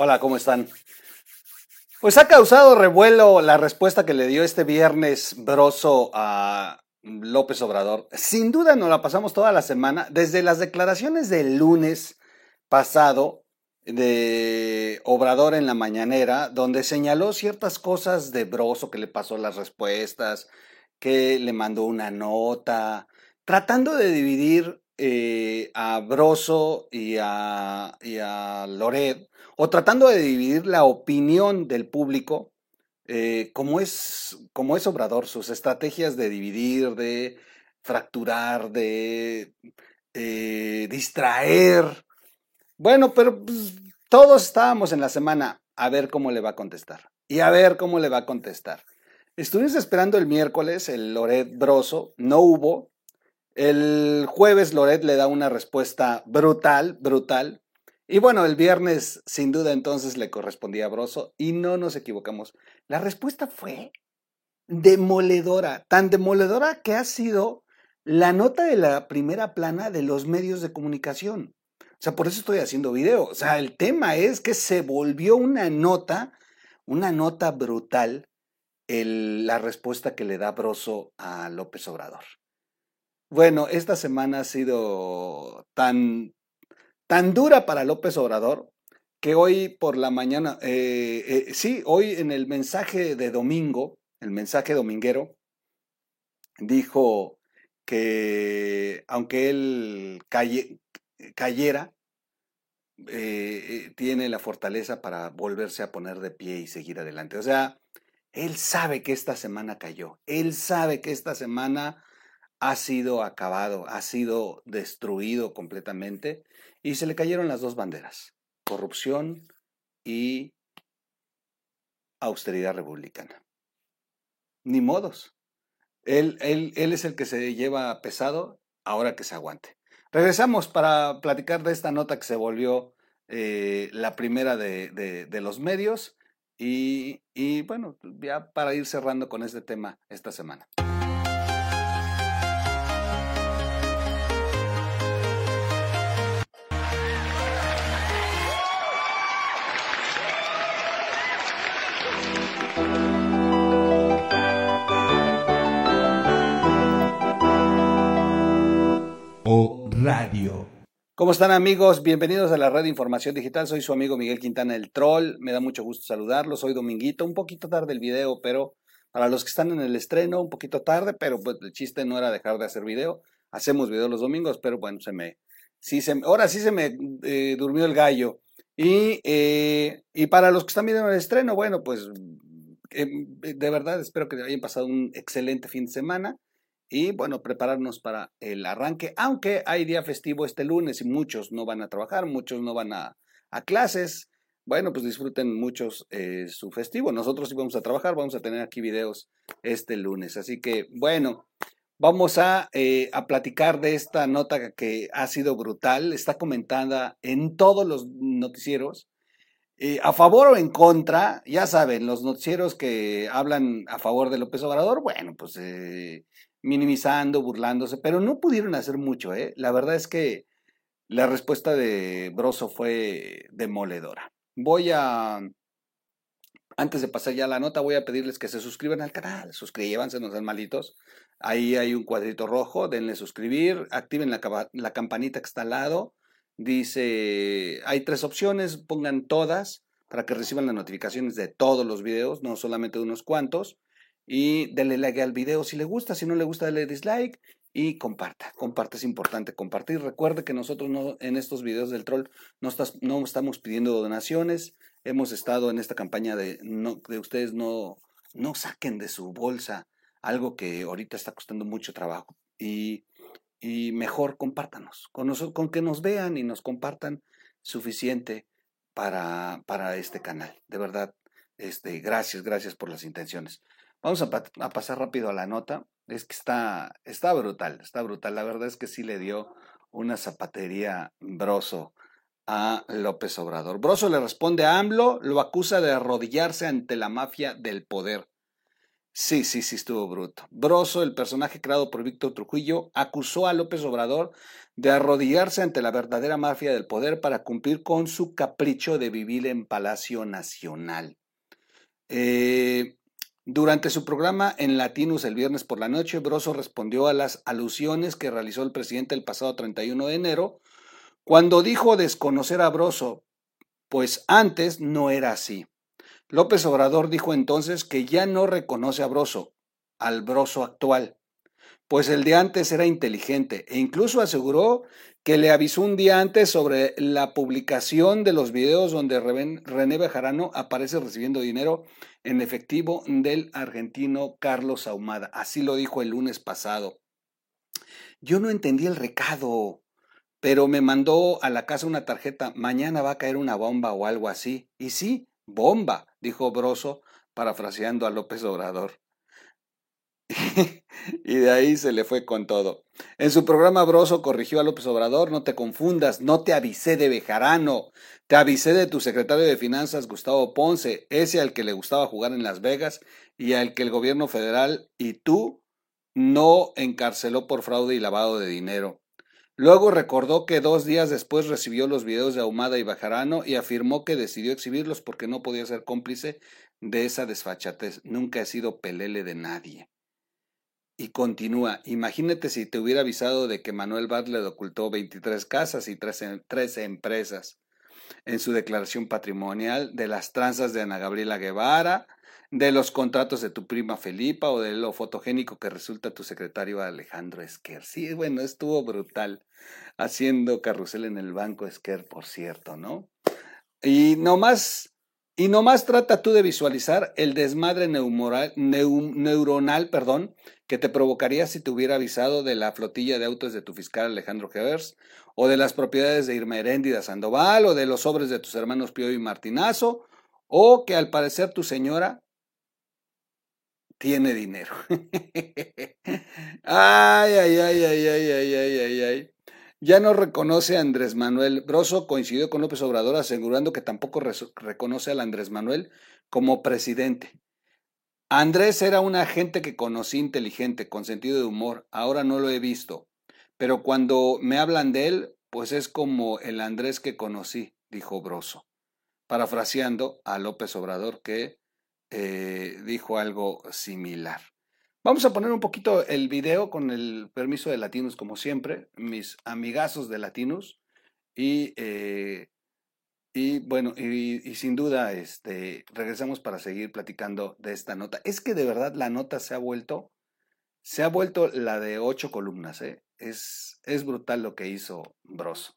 Hola, ¿cómo están? Pues ha causado revuelo la respuesta que le dio este viernes Broso a López Obrador. Sin duda nos la pasamos toda la semana, desde las declaraciones del lunes pasado de Obrador en la mañanera, donde señaló ciertas cosas de Broso que le pasó las respuestas, que le mandó una nota, tratando de dividir eh, a Broso y a, y a Loret o tratando de dividir la opinión del público, eh, como, es, como es Obrador, sus estrategias de dividir, de fracturar, de eh, distraer. Bueno, pero pues, todos estábamos en la semana a ver cómo le va a contestar y a ver cómo le va a contestar. Estuvimos esperando el miércoles el Loret Broso, no hubo. El jueves Loret le da una respuesta brutal, brutal, y bueno, el viernes sin duda entonces le correspondía a Broso y no nos equivocamos. La respuesta fue demoledora, tan demoledora que ha sido la nota de la primera plana de los medios de comunicación. O sea, por eso estoy haciendo video. O sea, el tema es que se volvió una nota, una nota brutal, la respuesta que le da Broso a López Obrador. Bueno, esta semana ha sido tan tan dura para López Obrador que hoy por la mañana, eh, eh, sí, hoy en el mensaje de domingo, el mensaje dominguero, dijo que aunque él cayera, eh, tiene la fortaleza para volverse a poner de pie y seguir adelante. O sea, él sabe que esta semana cayó, él sabe que esta semana ha sido acabado, ha sido destruido completamente y se le cayeron las dos banderas, corrupción y austeridad republicana. Ni modos. Él, él, él es el que se lleva pesado, ahora que se aguante. Regresamos para platicar de esta nota que se volvió eh, la primera de, de, los medios y, y bueno, ya para ir cerrando con este tema esta semana. Radio. ¿Cómo están amigos? Bienvenidos a la red de información digital. Soy su amigo Miguel Quintana el Troll. Me da mucho gusto saludarlos. Soy Dominguito. Un poquito tarde el video, pero para los que están en el estreno, un poquito tarde, pero pues el chiste no era dejar de hacer video. Hacemos video los domingos, pero bueno, se me... Sí se, ahora sí se me eh, durmió el gallo. Y, eh, y para los que están viendo el estreno, bueno, pues eh, de verdad espero que hayan pasado un excelente fin de semana y bueno, prepararnos para el arranque, aunque hay día festivo este lunes y muchos no van a trabajar, muchos no van a, clases. Bueno, pues disfruten muchos eh, su festivo. Nosotros sí vamos a trabajar, vamos a tener aquí videos este lunes. Así que bueno, vamos a, eh, a platicar de esta nota que ha sido brutal, está comentada en todos los noticieros. Eh, a favor o en contra, ya saben, los noticieros que hablan a favor de López Obrador, bueno, pues minimizando, burlándose, pero no pudieron hacer mucho, ¿eh? La verdad es que la respuesta de Broso fue demoledora. Voy a, antes de pasar ya la nota, voy a pedirles que se suscriban al canal, suscríbanse, no sean malitos. Ahí hay un cuadrito rojo, denle suscribir, activen la, la campanita que está al lado. Dice, hay tres opciones, pongan todas para que reciban las notificaciones de todos los videos, no solamente de unos cuantos y denle like al video si le gusta, si no le gusta, dale dislike y comparta. Comparta es importante compartir. Recuerde que nosotros no, en estos videos del troll no, no estamos pidiendo donaciones. Hemos estado en esta campaña de, no, de ustedes no, no saquen de su bolsa algo que ahorita está costando mucho trabajo. Y, y mejor compártanos. Con, con que nos vean y nos compartan suficiente para, para este canal. De verdad, este, gracias, gracias por las intenciones. Vamos a, pasar rápido a la nota. Es que está, está brutal, está brutal. La verdad es que sí le dio una zapatería Broso a López Obrador. Broso le responde a AMLO, lo acusa de arrodillarse ante la mafia del poder. Sí, sí, sí, estuvo bruto. Broso, el personaje creado por Víctor Trujillo, acusó a López Obrador de arrodillarse ante la verdadera mafia del poder para cumplir con su capricho de vivir en Palacio Nacional. Eh, durante su programa en Latinus el viernes por la noche, Broso respondió a las alusiones que realizó el presidente el pasado 31 de enero, cuando dijo desconocer a Broso, pues antes no era así. López Obrador dijo entonces que ya no reconoce a Broso, al Broso actual, pues el de antes era inteligente e incluso aseguró que le avisó un día antes sobre la publicación de los videos donde René Bejarano aparece recibiendo dinero en efectivo del argentino Carlos Ahumada. Así lo dijo el lunes pasado. Yo no entendí el recado, pero me mandó a la casa una tarjeta, mañana va a caer una bomba o algo así. Y sí, Bomba, dijo Broso, parafraseando a López Obrador. Y de ahí se le fue con todo. En su programa Broso corrigió a López Obrador, no te confundas, no te avisé de Bejarano, te avisé de tu secretario de Finanzas, Gustavo Ponce, ese al que le gustaba jugar en Las Vegas y al que el gobierno federal y tú no encarceló por fraude y lavado de dinero. Luego recordó que dos días después recibió los videos de Ahumada y Bajarano y afirmó que decidió exhibirlos porque no podía ser cómplice de esa desfachatez. Nunca he sido pelele de nadie. Y continúa, imagínate si te hubiera avisado de que Manuel Bartlett ocultó 23 casas y 13 empresas en su declaración patrimonial de las tranzas de Ana Gabriela Guevara, de los contratos de tu prima Felipa o de lo fotogénico que resulta tu secretario Alejandro Esquer. Sí, bueno, estuvo brutal haciendo carrusel en el banco Esquer, por cierto, ¿no? Y nomás, y nomás trata tú de visualizar el desmadre neuronal perdón, que te provocaría si te hubiera avisado de la flotilla de autos de tu fiscal Alejandro Gevers, o de las propiedades de Irma Heréndida Sandoval, o de los sobres de tus hermanos Pío y Martinazo, o que al parecer tu señora tiene dinero. ay, ay, ay, ay, ay, ay, ay, ay, ay. Ya no reconoce a Andrés Manuel. Broso coincidió con López Obrador asegurando que tampoco reconoce al Andrés Manuel como presidente. Andrés era un agente que conocí inteligente, con sentido de humor. Ahora no lo he visto. Pero cuando me hablan de él, pues es como el Andrés que conocí, dijo Broso, parafraseando a López Obrador que eh, dijo algo similar. Vamos a poner un poquito el video con el permiso de Latinos, como siempre, mis amigazos de Latinos. Y, eh, y bueno, y, sin duda, este, regresamos para seguir platicando de esta nota. Es que de verdad la nota se ha vuelto, se ha vuelto la de ocho columnas. ¿eh? Es, es brutal lo que hizo Bros.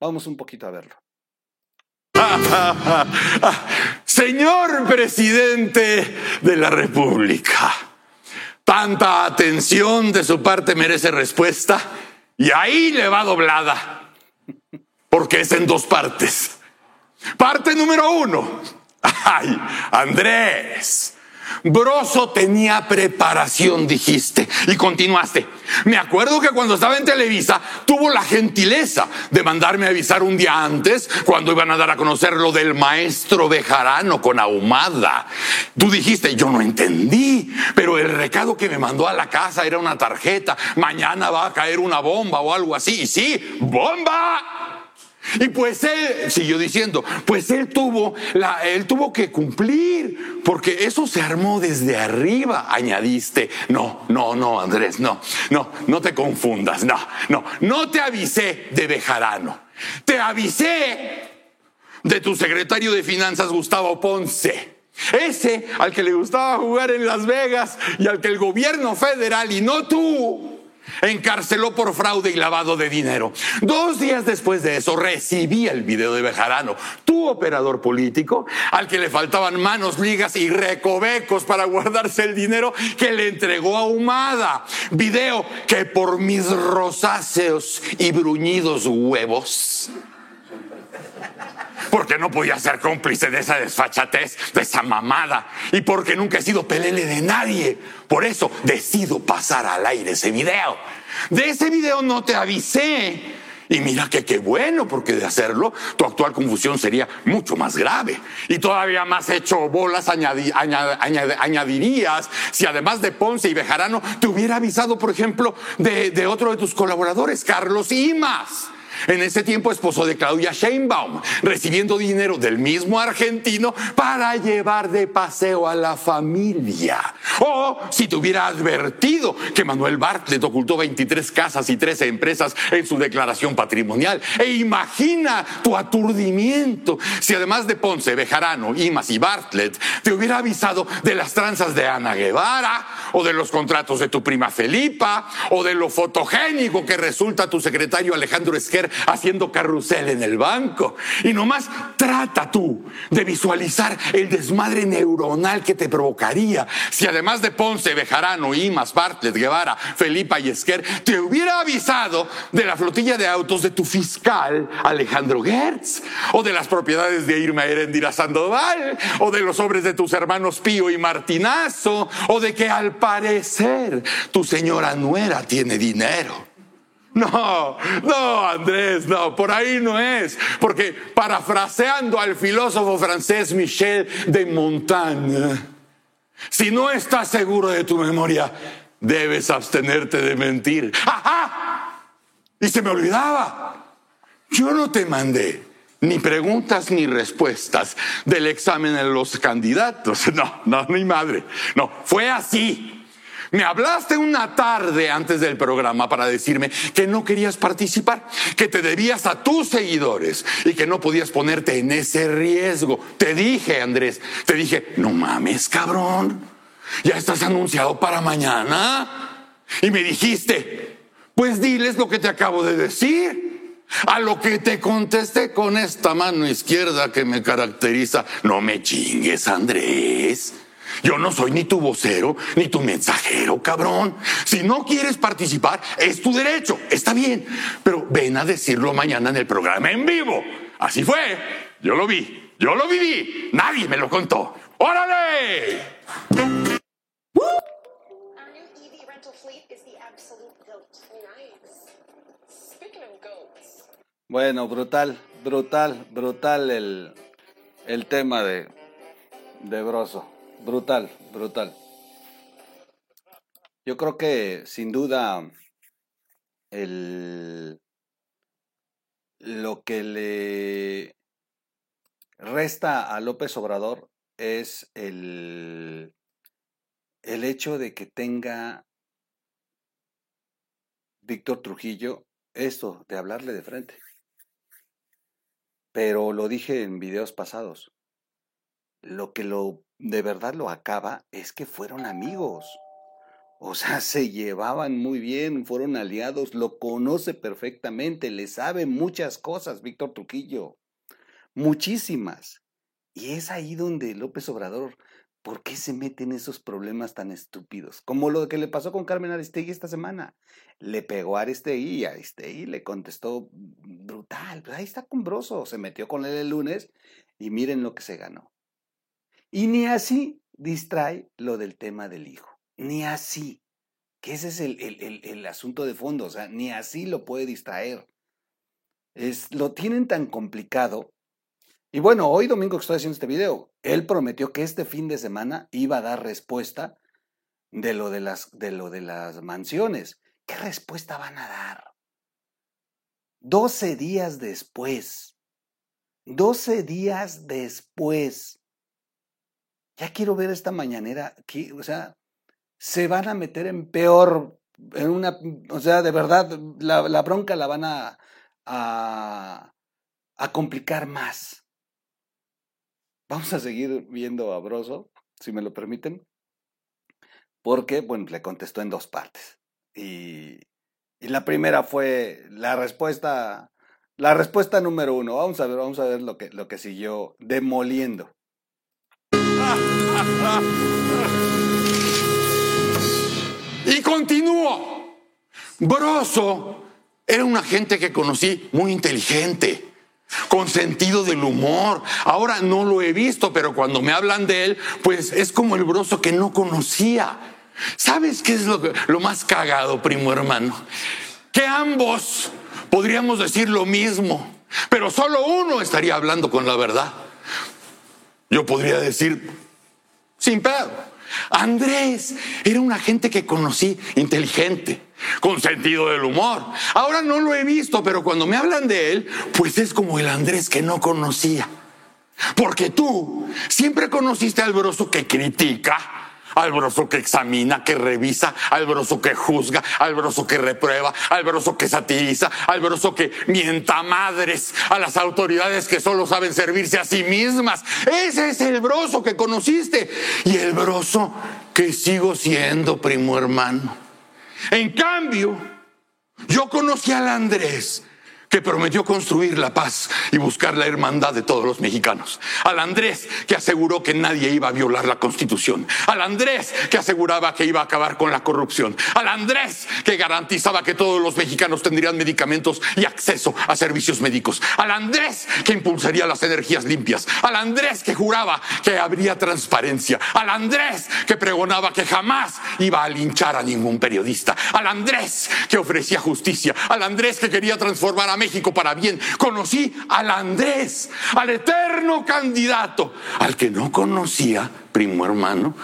Vamos un poquito a verlo. Señor presidente de la República, tanta atención de su parte merece respuesta y ahí le va doblada, porque es en dos partes. Parte número uno. Ay, Andrés, Broso tenía preparación, dijiste, y continuaste. Me acuerdo que cuando estaba en Televisa tuvo la gentileza de mandarme avisar un día antes cuando iban a dar a conocer lo del maestro Bejarano con ahumada. Tú dijiste, yo no entendí, pero el recado que me mandó a la casa era una tarjeta. Mañana va a caer una bomba o algo así. Y sí, bomba. Y pues él, siguió diciendo, pues él tuvo, la, él tuvo que cumplir, porque eso se armó desde arriba, añadiste. No, no, no, Andrés, no, no, no te confundas, no, no, no te avisé de Bejarano, te avisé de tu secretario de Finanzas, Gustavo Ponce. Ese al que le gustaba jugar en Las Vegas y al que el gobierno federal y no tú encarceló por fraude y lavado de dinero. Dos días después de eso recibí el video de Bejarano, tu operador político, al que le faltaban manos, ligas y recovecos para guardarse el dinero que le entregó a Humada. Video que por mis rosáceos y bruñidos huevos porque no podía ser cómplice de esa desfachatez, de esa mamada, y porque nunca he sido pelele de nadie. Por eso decido pasar al aire ese video. De ese video no te avisé. Y mira que qué bueno, porque de hacerlo, tu actual confusión sería mucho más grave. Y todavía más hecho bolas añadirías si además de Ponce y Bejarano te hubiera avisado, por ejemplo, de, de otro de tus colaboradores, Carlos Imas en ese tiempo esposo de Claudia Sheinbaum, recibiendo dinero del mismo argentino para llevar de paseo a la familia. O si te hubiera advertido que Manuel Bartlett ocultó 23 casas y 13 empresas en su declaración patrimonial. E imagina tu aturdimiento si además de Ponce, Bejarano, Imas y Bartlett te hubiera avisado de las tranzas de Ana Guevara o de los contratos de tu prima Felipa o de lo fotogénico que resulta tu secretario Alejandro Esquer haciendo carrusel en el banco. Y nomás trata tú de visualizar el desmadre neuronal que te provocaría si además de Ponce, Bejarano, Imas, Bartlett, Guevara, Felipa y Esquer, te hubiera avisado de la flotilla de autos de tu fiscal Alejandro Gertz, o de las propiedades de Irma Erendira Sandoval, o de los sobres de tus hermanos Pío y Martinazo, o de que al parecer tu señora nuera tiene dinero. No, no, Andrés, no, por ahí no es. Porque parafraseando al filósofo francés Michel de Montaigne, si no estás seguro de tu memoria, debes abstenerte de mentir. ¡Ajá! Y se me olvidaba. Yo no te mandé ni preguntas ni respuestas del examen de los candidatos. No, no, ni madre. No, fue así. Me hablaste una tarde antes del programa para decirme que no querías participar, que te debías a tus seguidores y que no podías ponerte en ese riesgo. Te dije, Andrés, te dije, no mames, cabrón, ya estás anunciado para mañana. Y me dijiste, pues diles lo que te acabo de decir. A lo que te contesté con esta mano izquierda que me caracteriza, no me chingues, Andrés. Yo no soy ni tu vocero, ni tu mensajero, cabrón. Si no quieres participar, es tu derecho, está bien. Pero ven a decirlo mañana en el programa en vivo. Así fue. Yo lo vi, yo lo viví. Nadie me lo contó. ¡Órale! Bueno, brutal, brutal, brutal el, el tema de, de Broso. Brutal, brutal. Yo creo que sin duda el, lo que le resta a López Obrador es el, el hecho de que tenga Víctor Trujillo esto de hablarle de frente. Pero lo dije en videos pasados. Lo que lo de verdad lo acaba es que fueron amigos. O sea, se llevaban muy bien, fueron aliados, lo conoce perfectamente, le sabe muchas cosas Víctor Trujillo, muchísimas. Y es ahí donde López Obrador, ¿por qué se mete en esos problemas tan estúpidos? Como lo que le pasó con Carmen Aristegui esta semana. Le pegó a Aristegui y Aristegui le contestó brutal. Pues ahí está cumbroso, se metió con él el lunes y miren lo que se ganó. Y ni así distrae lo del tema del hijo. Ni así. Que ese es el, asunto de fondo. O sea, ni así lo puede distraer. Es, lo tienen tan complicado. Y bueno, hoy domingo que estoy haciendo este video, él prometió que este fin de semana iba a dar respuesta de lo de las, de lo de las mansiones. ¿Qué respuesta van a dar? 12 días después. 12 días después ya quiero ver esta mañanera, que, o sea, se van a meter en peor, en una, o sea, de verdad, la, bronca la van a, a, a, complicar más. Vamos a seguir viendo a Broso, si me lo permiten, porque, bueno, le contestó en dos partes. Y, y la primera fue la respuesta, la respuesta número uno. Vamos a ver, vamos a ver lo que, lo que siguió demoliendo. Y continúo. Broso era una gente que conocí muy inteligente, con sentido del humor. Ahora no lo he visto, pero cuando me hablan de él, pues es como el broso que no conocía. ¿Sabes qué es lo, lo más cagado, primo hermano? Que ambos podríamos decir lo mismo, pero solo uno estaría hablando con la verdad. Yo podría decir, sin pedo, Andrés era una gente que conocí inteligente, con sentido del humor. Ahora no lo he visto, pero cuando me hablan de él, pues es como el Andrés que no conocía. Porque tú siempre conociste al broso que critica, al broso que examina, que revisa, al broso que juzga, al broso que reprueba, al broso que satiriza, al broso que mienta madres, a las autoridades que solo saben servirse a sí mismas. Ese es el broso que conociste y el broso que sigo siendo, primo hermano. En cambio, yo conocí al Andrés que prometió construir la paz y buscar la hermandad de todos los mexicanos. Al Andrés que aseguró que nadie iba a violar la constitución. Al Andrés que aseguraba que iba a acabar con la corrupción. Al Andrés que garantizaba que todos los mexicanos tendrían medicamentos y acceso a servicios médicos. Al Andrés que impulsaría las energías limpias. Al Andrés que juraba que habría transparencia. Al Andrés que pregonaba que jamás iba a linchar a ningún periodista. Al Andrés que ofrecía justicia. Al Andrés que quería transformar a México para bien. Conocí al Andrés, al eterno candidato. Al que no conocía, primo hermano,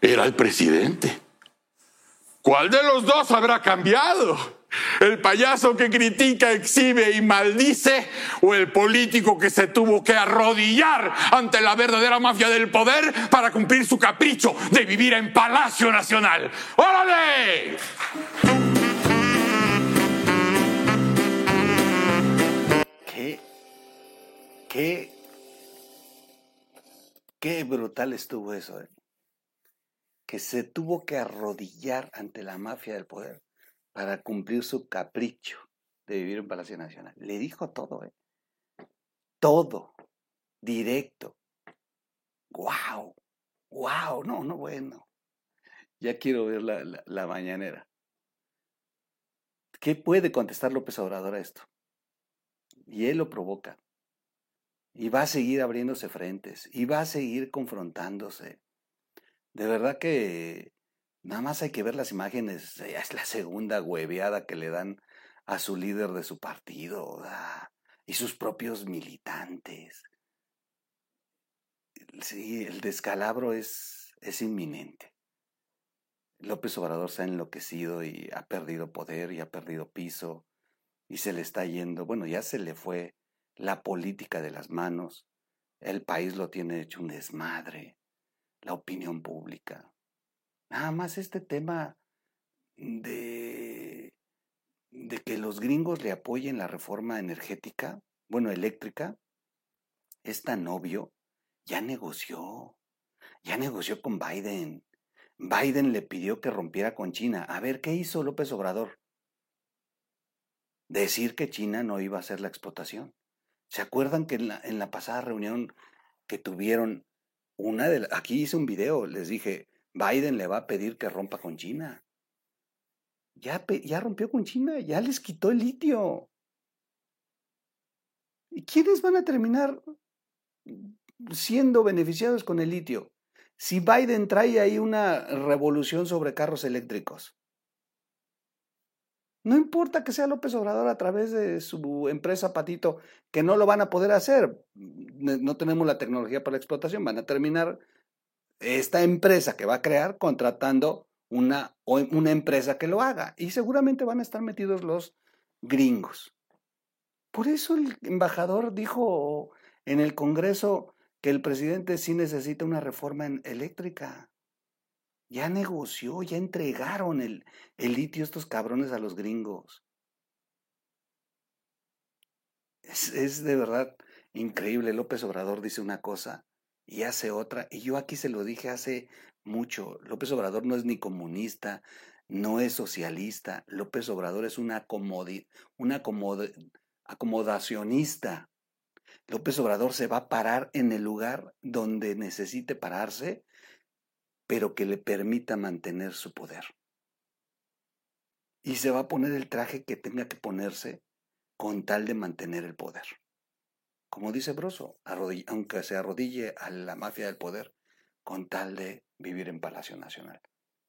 era el presidente. ¿Cuál de los dos habrá cambiado? ¿El payaso que critica, exhibe y maldice? ¿O el político que se tuvo que arrodillar ante la verdadera mafia del poder para cumplir su capricho de vivir en Palacio Nacional? ¡Órale! Qué, qué brutal estuvo eso, ¿eh? que se tuvo que arrodillar ante la mafia del poder para cumplir su capricho de vivir en Palacio Nacional. Le dijo todo, ¿eh? todo, directo. ¡Wow! ¡Wow! No, no, bueno. Ya quiero ver la, la mañanera. ¿Qué puede contestar López Obrador a esto? Y él lo provoca. Y va a seguir abriéndose frentes, y va a seguir confrontándose. De verdad que nada más hay que ver las imágenes, es la segunda hueveada que le dan a su líder de su partido y sus propios militantes. Sí, el descalabro es, es inminente. López Obrador se ha enloquecido y ha perdido poder y ha perdido piso y se le está yendo, bueno, ya se le fue la política de las manos, el país lo tiene hecho un desmadre, la opinión pública. Nada más este tema de, de que los gringos le apoyen la reforma energética, bueno, eléctrica, es tan obvio, ya negoció, ya negoció con Biden. Biden le pidió que rompiera con China. A ver, ¿qué hizo López Obrador? Decir que China no iba a hacer la explotación. ¿Se acuerdan que en la, en la pasada reunión que tuvieron, una de aquí hice un video, les dije, Biden le va a pedir que rompa con China. Ya, ya rompió con China, ya les quitó el litio. ¿Y quiénes van a terminar siendo beneficiados con el litio? Si Biden trae ahí una revolución sobre carros eléctricos, no importa que sea López Obrador a través de su empresa Patito, que no lo van a poder hacer. No tenemos la tecnología para la explotación. Van a terminar esta empresa que va a crear contratando una, una empresa que lo haga. Y seguramente van a estar metidos los gringos. Por eso el embajador dijo en el Congreso que el presidente sí necesita una reforma eléctrica. Ya negoció, ya entregaron el, el litio estos cabrones a los gringos. Es, de verdad increíble. López Obrador dice una cosa y hace otra. Y yo aquí se lo dije hace mucho. López Obrador no es ni comunista, no es socialista. López Obrador es una, una acomodacionista. López Obrador se va a parar en el lugar donde necesite pararse pero que le permita mantener su poder. Y se va a poner el traje que tenga que ponerse con tal de mantener el poder. Como dice Broso, aunque se arrodille a la mafia del poder, con tal de vivir en Palacio Nacional.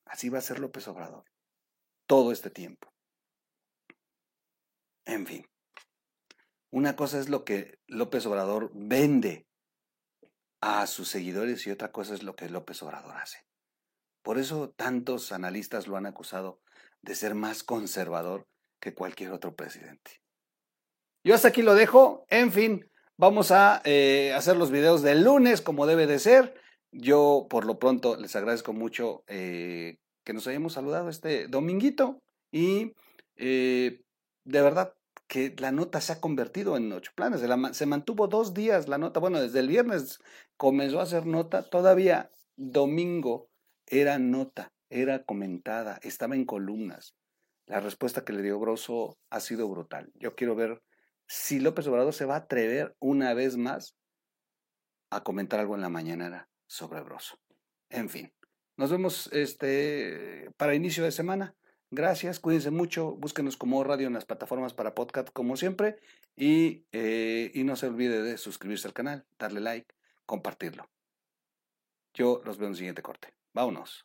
Así va a ser López Obrador. Todo este tiempo. En fin. Una cosa es lo que López Obrador vende a sus seguidores y otra cosa es lo que López Obrador hace. Por eso tantos analistas lo han acusado de ser más conservador que cualquier otro presidente. Yo hasta aquí lo dejo. En fin, vamos a eh, hacer los videos del lunes como debe de ser. Yo por lo pronto les agradezco mucho eh, que nos hayamos saludado este dominguito y eh, de verdad que la nota se ha convertido en ocho planes. Se mantuvo dos días la nota. Bueno, desde el viernes comenzó a hacer nota. Todavía domingo era nota, era comentada, estaba en columnas. La respuesta que le dio Grosso ha sido brutal. Yo quiero ver si López Obrador se va a atrever una vez más a comentar algo en la mañanera sobre Grosso. En fin, nos vemos este, para inicio de semana. Gracias, cuídense mucho, búsquenos como radio en las plataformas para podcast como siempre y, eh, y no se olvide de suscribirse al canal, darle like, compartirlo. Yo los veo en el siguiente corte. Vámonos.